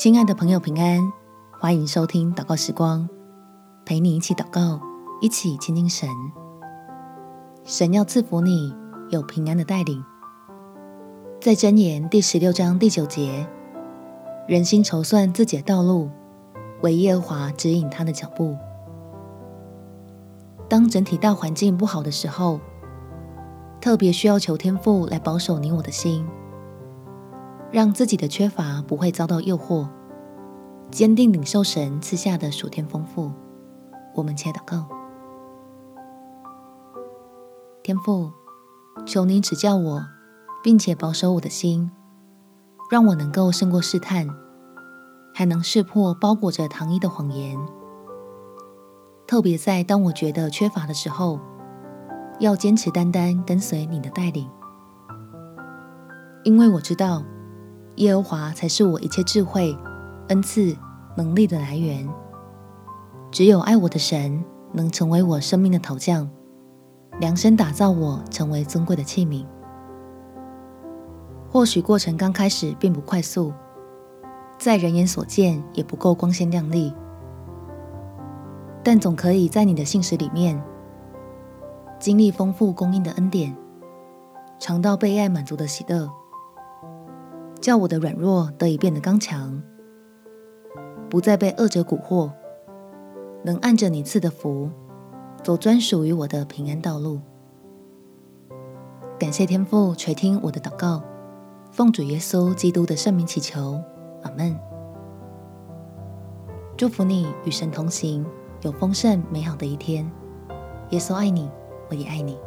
亲爱的朋友，平安！欢迎收听祷告时光，陪你一起祷告，一起亲近神。神要赐福你有平安的带领。在箴言第十六章第九节，人心筹算自己的道路，惟耶和华指引他的脚步。当整体大环境不好的时候，特别需要求天父来保守你我的心。让自己的缺乏不会遭到诱惑，坚定领受神赐下的属天丰富。我们且祷告：天父，求你指教我，并且保守我的心，让我能够胜过试探，还能识破包裹着糖衣的谎言。特别在当我觉得缺乏的时候，要坚持单单跟随你的带领，因为我知道。耶和华才是我一切智慧、恩赐、能力的来源。只有爱我的神能成为我生命的陶匠，量身打造我成为尊贵的器皿。或许过程刚开始并不快速，在人眼所见也不够光鲜亮丽，但总可以在你的信实里面经历丰富供应的恩典，尝到被爱满足的喜乐。叫我的软弱得以变得刚强，不再被恶者蛊惑，能按着你赐的福，走专属于我的平安道路。感谢天父垂听我的祷告，奉主耶稣基督的圣名祈求，阿门。祝福你与神同行，有丰盛美好的一天。耶稣爱你，我也爱你。